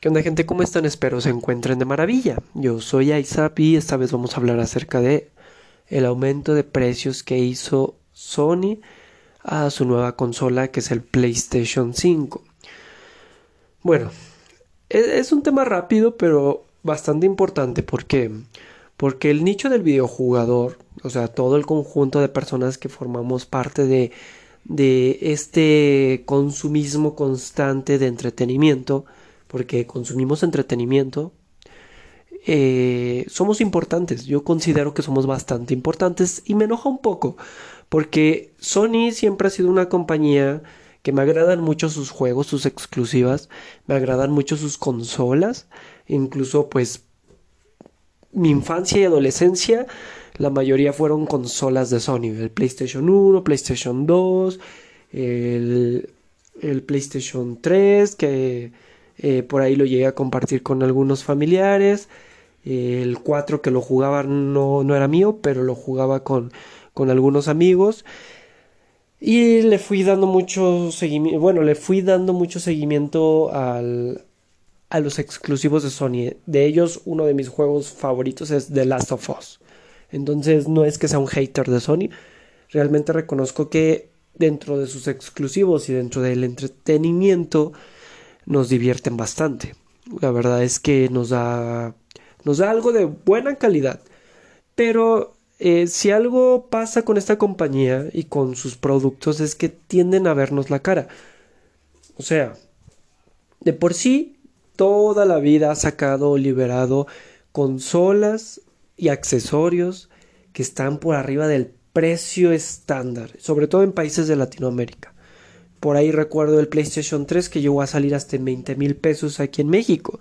¿Qué onda gente? ¿Cómo están? Espero se encuentren de maravilla. Yo soy Aizap y esta vez vamos a hablar acerca de el aumento de precios que hizo Sony a su nueva consola que es el PlayStation 5. Bueno, e-, es un tema rápido pero bastante importante. ¿Por qué? Porque el nicho del videojugador, o sea, todo el conjunto de personas que formamos parte de, de este consumismo constante de entretenimiento, porque consumimos entretenimiento, eh, somos importantes. Yo considero que somos bastante importantes y me enoja un poco porque Sony siempre ha sido una compañía que me agradan mucho sus juegos, sus exclusivas, me agradan mucho sus consolas, incluso pues mi infancia y adolescencia, la mayoría fueron consolas de Sony, el PlayStation 1, PlayStation 2, el, el PlayStation 3, que eh, por ahí lo llegué a compartir con algunos familiares. el 4 que lo jugaba no, no era mío, pero lo jugaba con, con algunos amigos. Y le fui dando mucho seguimiento, bueno, le fui dando mucho seguimiento al, a los exclusivos de Sony. De ellos, uno de mis juegos favoritos es The Last of Us. Entonces, no es que sea un hater de Sony. Realmente reconozco que dentro de sus exclusivos y dentro del entretenimiento, nos divierten bastante. La verdad es que nos da, nos da algo de buena calidad. Pero eh, si algo pasa con esta compañía y con sus productos es que tienden a vernos la cara. O sea, de por sí, toda la vida ha sacado o liberado consolas y accesorios que están por arriba del precio estándar, sobre todo en países de Latinoamérica. Por ahí recuerdo el PlayStation 3 que llegó a salir hasta 20 mil pesos aquí en México.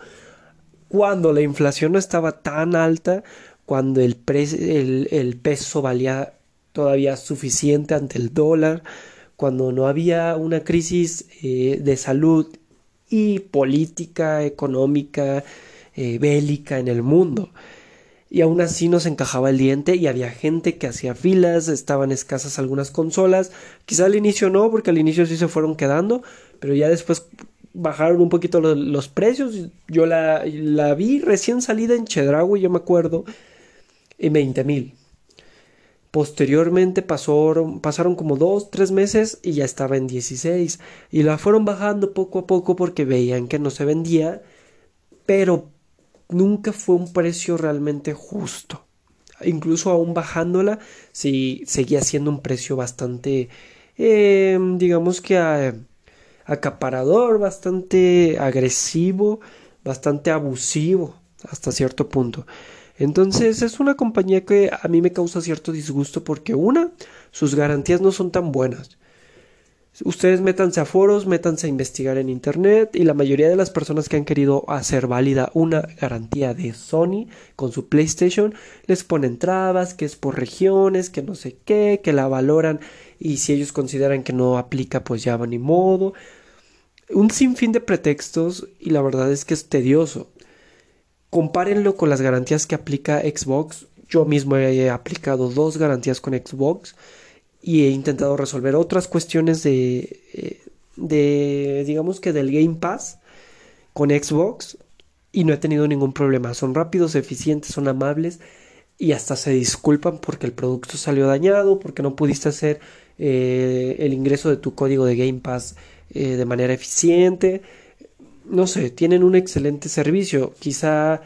Cuando la inflación no estaba tan alta, cuando el, peso valía todavía suficiente ante el dólar, cuando no había una crisis eh, de salud y política, económica, eh, bélica en el mundo y aún así nos encajaba el diente y había gente que hacía filas, estaban escasas algunas consolas, quizá al inicio no, porque al inicio sí se fueron quedando, pero ya después bajaron un poquito los, precios, yo la, la, vi recién salida en Chedraui, yo me acuerdo, en 20 mil. Posteriormente pasaron, pasaron como dos, tres meses y ya estaba en 16 y la fueron bajando poco a poco porque veían que no se vendía, pero nunca fue un precio realmente justo. Incluso aún bajándola, sí, seguía siendo un precio bastante, em, digamos que acaparador, bastante agresivo, bastante abusivo hasta cierto punto. Entonces es una compañía que a mí me causa cierto disgusto porque una, sus garantías no son tan buenas. Ustedes métanse a foros, métanse a investigar en internet y la mayoría de las personas que han querido hacer válida una garantía de Sony con su PlayStation les ponen trabas, que es por regiones, que no sé qué, que la valoran y si ellos consideran que no aplica pues ya va ni modo. Un sinfín de pretextos y la verdad es que es tedioso. Compárenlo con las garantías que aplica Xbox. Yo mismo he aplicado dos garantías con Xbox y he intentado resolver otras cuestiones de, eh, de digamos que del Game Pass con Xbox y no he tenido ningún problema. Son rápidos, eficientes, son amables y hasta se disculpan porque el producto salió dañado, porque no pudiste hacer eh, el ingreso de tu código de Game Pass eh, de manera eficiente. No sé, tienen un excelente servicio. Quizá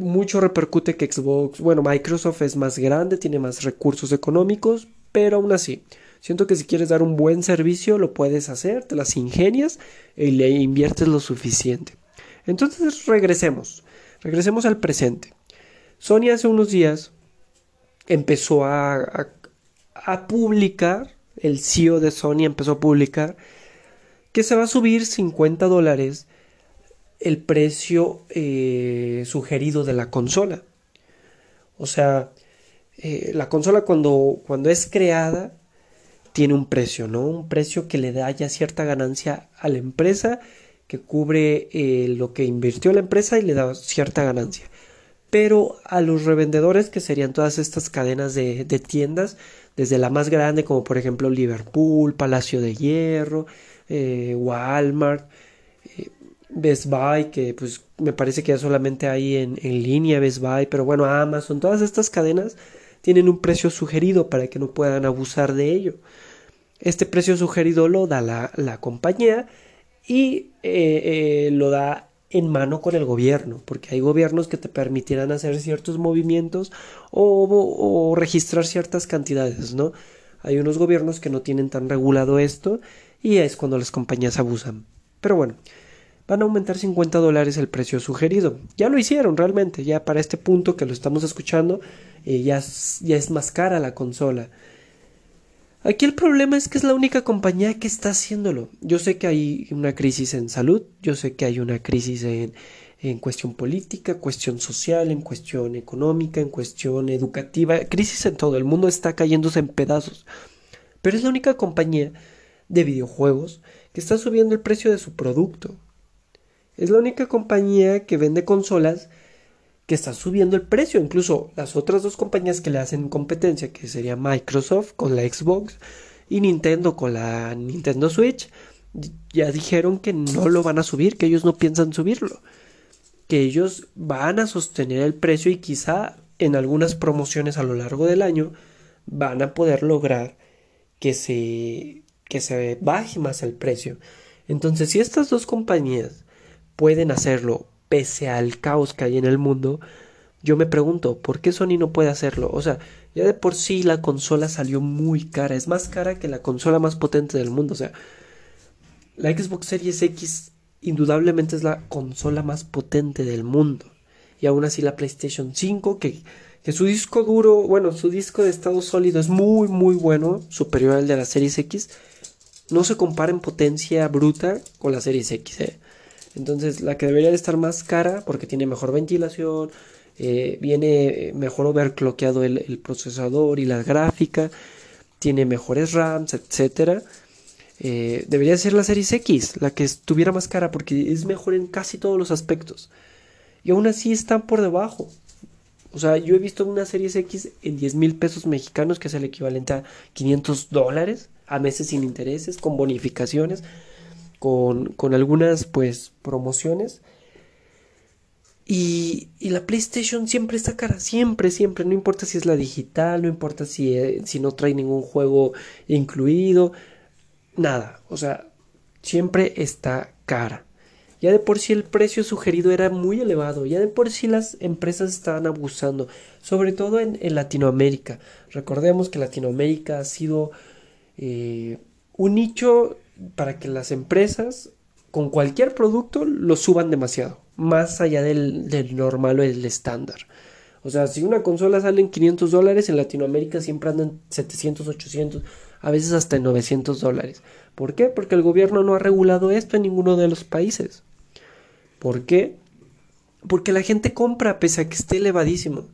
mucho repercute que Xbox, bueno, Microsoft es más grande, tiene más recursos económicos, pero aún así, siento que si quieres dar un buen servicio, lo puedes hacer, te las ingenias y le inviertes lo suficiente. Entonces regresemos, regresemos al presente. Sony hace unos días empezó a, a, publicar, el CEO de Sony empezó a publicar que se va a subir 50 dólares el precio eh, sugerido de la consola. O sea, eh, la consola cuando, cuando es creada tiene un precio, ¿no? Un precio que le da ya cierta ganancia a la empresa, que cubre eh, lo que invirtió la empresa y le da cierta ganancia. Pero a los revendedores, que serían todas estas cadenas de, tiendas, desde la más grande, como por ejemplo Liverpool, Palacio de Hierro, eh, Walmart, Best Buy, que pues me parece que ya solamente hay en, en línea Best Buy, pero bueno, Amazon, todas estas cadenas tienen un precio sugerido para que no puedan abusar de ello. Este precio sugerido lo da la, compañía y eh, eh, lo da en mano con el gobierno, porque hay gobiernos que te permitirán hacer ciertos movimientos o, o, registrar ciertas cantidades, ¿no? Hay unos gobiernos que no tienen tan regulado esto y es cuando las compañías abusan. Pero bueno, van a aumentar 50 dólares el precio sugerido. Ya lo hicieron realmente, ya para este punto que lo estamos escuchando, eh, ya, ya es más cara la consola. Aquí el problema es que es la única compañía que está haciéndolo. Yo sé que hay una crisis en salud, yo sé que hay una crisis en, en cuestión política, cuestión social, en cuestión económica, en cuestión educativa, crisis en todo, el mundo está cayéndose en pedazos. Pero es la única compañía de videojuegos que está subiendo el precio de su producto. Es la única compañía que vende consolas que está subiendo el precio. Incluso las otras dos compañías que le hacen competencia, que sería Microsoft con la Xbox y Nintendo con la Nintendo Switch, ya dijeron que no lo van a subir, que ellos no piensan subirlo. Que ellos van a sostener el precio y quizá en algunas promociones a lo largo del año van a poder lograr que se, que se baje más el precio. Entonces, si estas dos compañías pueden hacerlo pese al caos que hay en el mundo, yo me pregunto, ¿por qué Sony no puede hacerlo? O sea, ya de por sí la consola salió muy cara, es más cara que la consola más potente del mundo, o sea, la Xbox Series X indudablemente es la consola más potente del mundo. Y aún así la PlayStation 5, que, su disco duro, bueno, su disco de estado sólido es muy, muy bueno, superior al de la Series X, no se compara en potencia bruta con la Series X, ¿eh? Entonces la que debería de estar más cara porque tiene mejor ventilación, eh, viene mejor overclockeado el, el procesador y la gráfica, tiene mejores RAMs, etcétera. Eh, debería ser la Series X, la que estuviera más cara porque es mejor en casi todos los aspectos. Y aún así están por debajo. O sea, yo he visto una Series X en 10 mil pesos mexicanos, que es el equivalente a 500 dólares a meses sin intereses, con bonificaciones con, algunas pues promociones. Y, la PlayStation siempre está cara, siempre, siempre, no importa si es la digital, no importa si, eh, si no trae ningún juego incluido, nada, o sea, siempre está cara. Ya de por sí el precio sugerido era muy elevado, ya de por sí las empresas estaban abusando, sobre todo en, Latinoamérica. Recordemos que Latinoamérica ha sido eh, un nicho para que las empresas con cualquier producto lo suban demasiado, más allá del, normal o del estándar. O sea, si una consola sale en 500 dólares, en Latinoamérica siempre andan en 700, 800, a veces hasta en 900 dólares. ¿Por qué? Porque el gobierno no ha regulado esto en ninguno de los países. ¿Por qué? Porque la gente compra pese a que esté elevadísimo.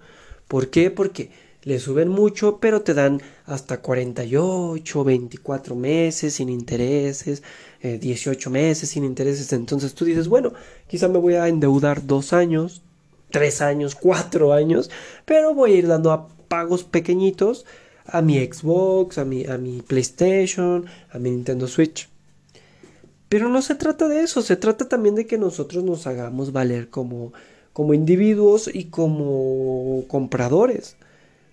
¿Por qué? Porque le suben mucho, pero te dan hasta 48, 24 meses sin intereses, 18 eh, meses sin intereses. Entonces tú dices, bueno, quizá me voy a endeudar dos años, tres años, cuatro años, pero voy a ir dando a pagos pequeñitos a mi Xbox, a mi, a mi PlayStation, a mi Nintendo Switch. Pero no se trata de eso, se trata también de que nosotros nos hagamos valer como, como individuos y como compradores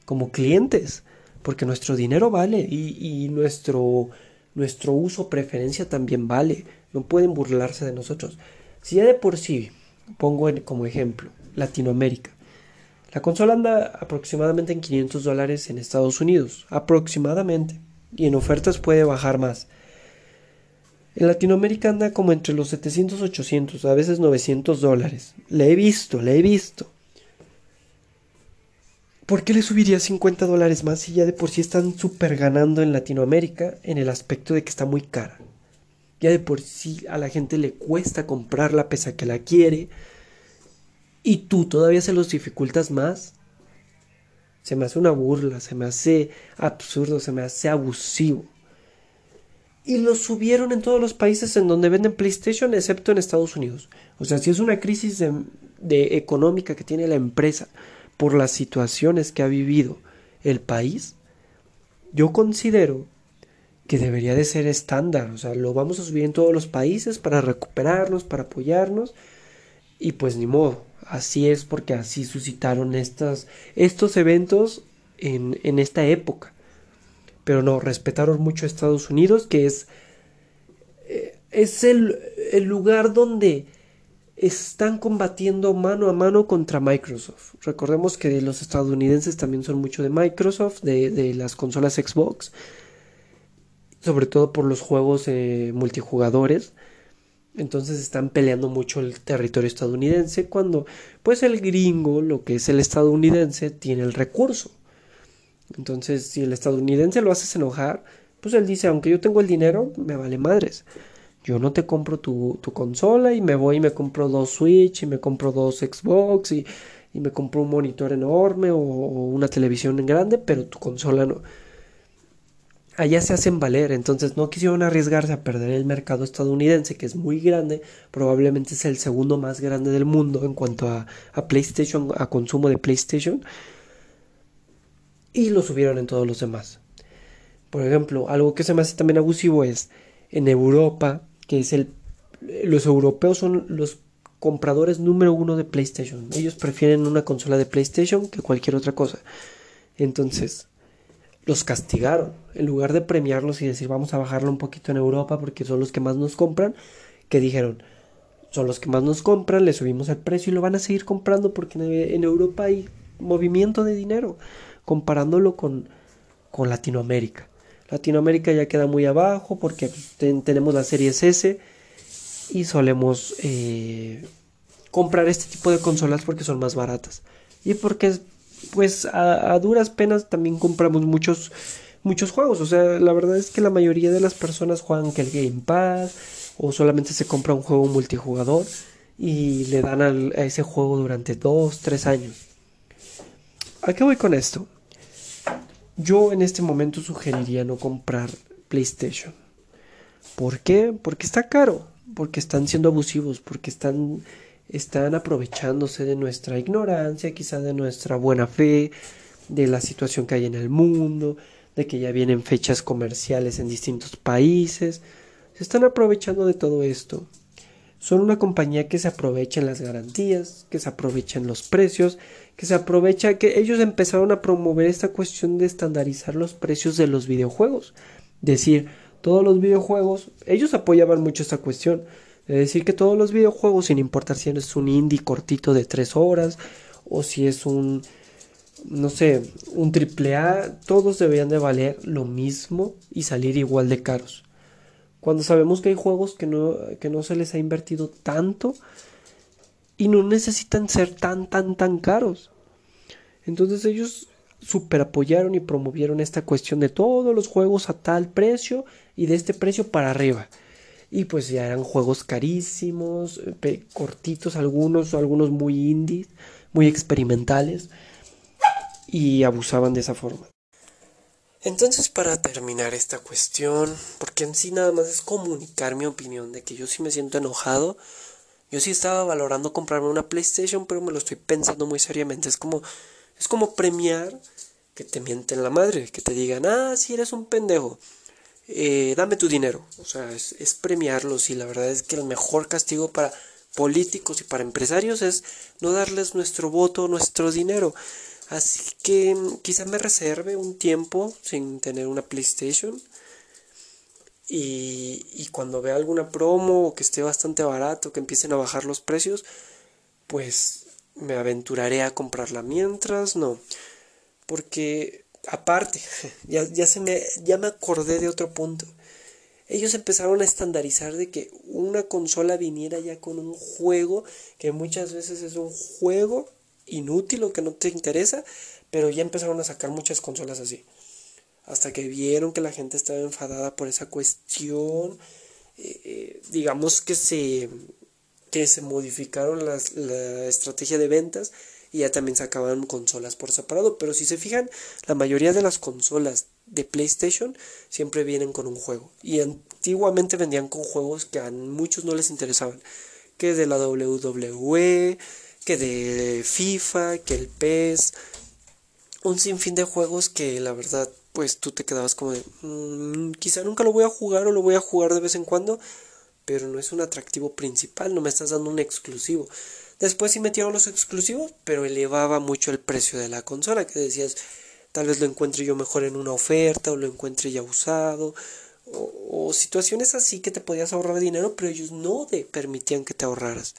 como clientes, porque nuestro dinero vale y, nuestro, nuestro uso, preferencia también vale. No pueden burlarse de nosotros. Si ya de por sí, pongo como ejemplo, Latinoamérica. La consola anda aproximadamente en 500 dólares en Estados Unidos, aproximadamente, y en ofertas puede bajar más. En Latinoamérica anda como entre los 700, 800, a veces 900 dólares. Le he visto, le he visto. ¿Por qué le subiría 50 dólares más si ya de por sí están super ganando en Latinoamérica en el aspecto de que está muy cara? Ya de por sí a la gente le cuesta comprarla pese a que la quiere. Y tú todavía se los dificultas más. Se me hace una burla, se me hace absurdo, se me hace abusivo. Y lo subieron en todos los países en donde venden PlayStation, excepto en Estados Unidos. O sea, si es una crisis de, económica que tiene la empresa por las situaciones que ha vivido el país, yo considero que debería de ser estándar, o sea, lo vamos a subir en todos los países para recuperarnos, para apoyarnos y pues ni modo, así es porque así suscitaron estas, estos eventos en, en esta época. Pero no, respetaron mucho a Estados Unidos, que es, eh, es el, el lugar donde están combatiendo mano a mano contra Microsoft. Recordemos que los estadounidenses también son mucho de Microsoft, de, de las consolas Xbox, sobre todo por los juegos eh, multijugadores. Entonces están peleando mucho el territorio estadounidense cuando pues el gringo, lo que es el estadounidense, tiene el recurso. Entonces si el estadounidense lo haces enojar, pues él dice, aunque yo tengo el dinero, me vale madres. Yo no te compro tu, tu consola y me voy y me compro dos Switch y me compro dos Xbox y, y me compro un monitor enorme o, una televisión grande, pero tu consola no. Allá se hacen valer, entonces no quisieron arriesgarse a perder el mercado estadounidense, que es muy grande, probablemente es el segundo más grande del mundo en cuanto a, a PlayStation, a consumo de PlayStation, y lo subieron en todos los demás. Por ejemplo, algo que se me hace también abusivo es en Europa que es el... Los europeos son los compradores número uno de PlayStation. Ellos prefieren una consola de PlayStation que cualquier otra cosa. Entonces, los castigaron. En lugar de premiarlos y decir vamos a bajarlo un poquito en Europa porque son los que más nos compran, que dijeron son los que más nos compran, le subimos el precio y lo van a seguir comprando porque en Europa hay movimiento de dinero comparándolo con, con Latinoamérica. Latinoamérica ya queda muy abajo porque ten, tenemos la serie S y solemos eh, comprar este tipo de consolas porque son más baratas. Y porque pues a, duras penas también compramos muchos muchos juegos. O sea la verdad es que la mayoría de las personas juegan que el Game Pass o solamente se compra un juego multijugador y le dan a ese juego durante dos tres años. ¿a qué voy con esto? Yo en este momento sugeriría no comprar PlayStation. ¿Por qué? Porque está caro, porque están siendo abusivos, porque están, están aprovechándose de nuestra ignorancia, quizá de nuestra buena fe, de la situación que hay en el mundo, de que ya vienen fechas comerciales en distintos países. Se están aprovechando de todo esto. Son una compañía que se aprovecha en las garantías, que se aprovecha en los precios, que se aprovecha que ellos empezaron a promover esta cuestión de estandarizar los precios de los videojuegos. Decir, todos los videojuegos, ellos apoyaban mucho esta cuestión. De decir que todos los videojuegos, sin importar si es un indie cortito de 3 horas o si es un, no sé, un triple A, todos deberían de valer lo mismo y salir igual de caros. Cuando sabemos que hay juegos que no, que no se les ha invertido tanto y no necesitan ser tan, tan, tan caros. Entonces ellos super apoyaron y promovieron esta cuestión de todos los juegos a tal precio y de este precio para arriba. Y pues ya eran juegos carísimos, cortitos algunos, algunos muy indies, muy experimentales y abusaban de esa forma. Entonces para terminar esta cuestión, porque en sí nada más es comunicar mi opinión de que yo sí me siento enojado yo sí estaba valorando comprarme una PlayStation, pero me lo estoy pensando muy seriamente. Es como, es como premiar que te mienten la madre, que te digan, ah, si eres un pendejo, eh, dame tu dinero. O sea, es, es premiarlos y la verdad es que el mejor castigo para políticos y para empresarios es no darles nuestro voto, nuestro dinero. Así que mm, quizá me reserve un tiempo sin tener una PlayStation y, y, cuando vea alguna promo o que esté bastante barato, que empiecen a bajar los precios, pues me aventuraré a comprarla mientras, no. Porque aparte, ya, ya, se me, ya me acordé de otro punto. Ellos empezaron a estandarizar de que una consola viniera ya con un juego que muchas veces es un juego inútil o que no te interesa, pero ya empezaron a sacar muchas consolas así. Hasta que vieron que la gente estaba enfadada por esa cuestión, eh, digamos que se, que se modificaron la estrategia de ventas y ya también sacaban consolas por separado, pero si se fijan, la mayoría de las consolas de PlayStation siempre vienen con un juego. Y antiguamente vendían con juegos que a muchos no les interesaban, que de la WWE, que de FIFA, que el PES, un sinfín de juegos que la verdad pues tú te quedabas como de, mm, quizá nunca lo voy a jugar o lo voy a jugar de vez en cuando, pero no es un atractivo principal, no me estás dando un exclusivo. Después sí metieron los exclusivos, pero elevaba mucho el precio de la consola, que decías, tal vez lo encuentre yo mejor en una oferta o lo encuentre ya usado, o, situaciones así que te podías ahorrar dinero, pero ellos no te permitían que te ahorraras.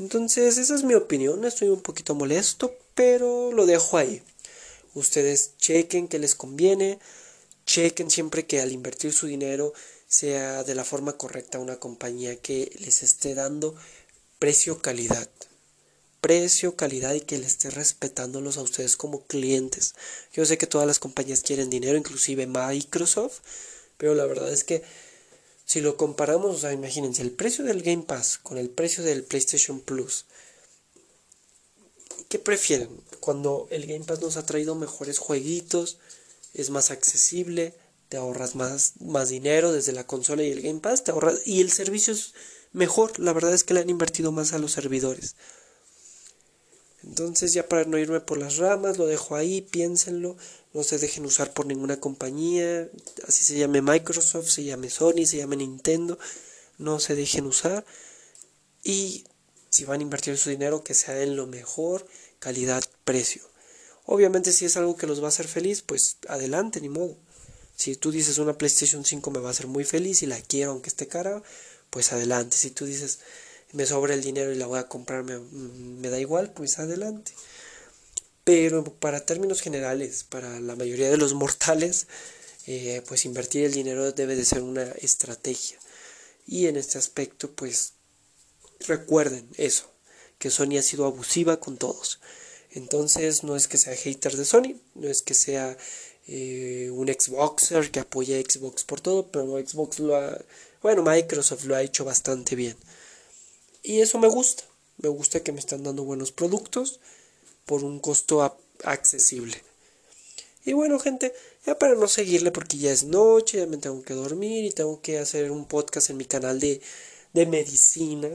Entonces, esa es mi opinión, estoy un poquito molesto, pero lo dejo ahí. Ustedes chequen que les conviene, chequen siempre que al invertir su dinero sea de la forma correcta una compañía que les esté dando precio-calidad. Precio, calidad y que le esté respetándolos a ustedes como clientes. Yo sé que todas las compañías quieren dinero, inclusive Microsoft, pero la verdad es que si lo comparamos, o sea, imagínense el precio del Game Pass con el precio del PlayStation Plus. ¿Qué prefieren? Cuando el Game Pass nos ha traído mejores jueguitos, es más accesible, te ahorras más, más dinero desde la consola y el Game Pass, te ahorras, y el servicio es mejor, la verdad es que le han invertido más a los servidores. Entonces ya para no irme por las ramas, lo dejo ahí, piénsenlo, no se dejen usar por ninguna compañía, así se llame Microsoft, se llame Sony, se llame Nintendo, no se dejen usar y si van a invertir su dinero que sea en lo mejor, calidad, precio. Obviamente si es algo que los va a hacer feliz, pues adelante, ni modo. Si tú dices una PlayStation 5 me va a hacer muy feliz y la quiero aunque esté cara, pues adelante. Si tú dices me sobra el dinero y la voy a comprar, me, da igual, pues adelante. Pero para términos generales, para la mayoría de los mortales, eh, pues invertir el dinero debe de ser una estrategia. Y en este aspecto, pues recuerden eso, que Sony ha sido abusiva con todos. Entonces no es que sea hater de Sony, no es que sea eh, un Xboxer que apoya Xbox por todo, pero Xbox lo ha, bueno, Microsoft lo ha hecho bastante bien. Y eso me gusta, me gusta que me están dando buenos productos por un costo accesible. Y bueno, gente, ya para no seguirle porque ya es noche, ya me tengo que dormir y tengo que hacer un podcast en mi canal de, de medicina.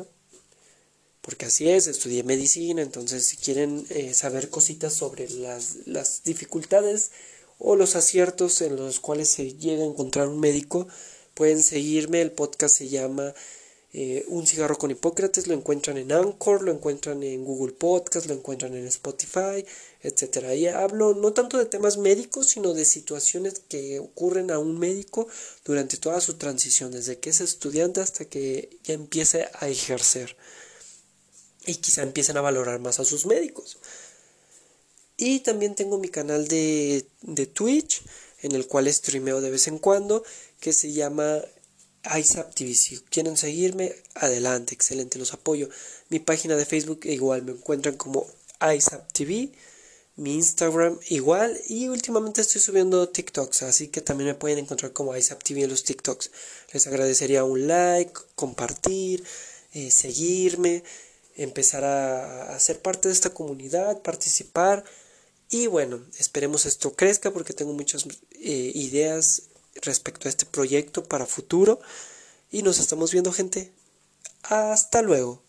Porque así es, estudié medicina, entonces si quieren eh, saber cositas sobre las, las dificultades o los aciertos en los cuales se llega a encontrar un médico, pueden seguirme. El podcast se llama eh, un cigarro con Hipócrates lo encuentran en Anchor, lo encuentran en Google Podcast, lo encuentran en Spotify, etc. Ahí hablo no tanto de temas médicos, sino de situaciones que ocurren a un médico durante toda su transición, desde que es estudiante hasta que ya empiece a ejercer. Y quizá empiecen a valorar más a sus médicos. Y también tengo mi canal de, de Twitch, en el cual streameo de vez en cuando, que se llama ISAP TV. Si quieren seguirme, adelante, excelente, los apoyo. Mi página de Facebook igual me encuentran como ISAP TV. Mi Instagram igual. Y últimamente estoy subiendo TikToks, así que también me pueden encontrar como ISAP TV en los TikToks. Les agradecería un like, compartir, eh, seguirme, empezar a, ser parte de esta comunidad, participar. Y bueno, esperemos esto crezca porque tengo muchas eh, ideas respecto a este proyecto para futuro. Y nos estamos viendo gente. Hasta luego.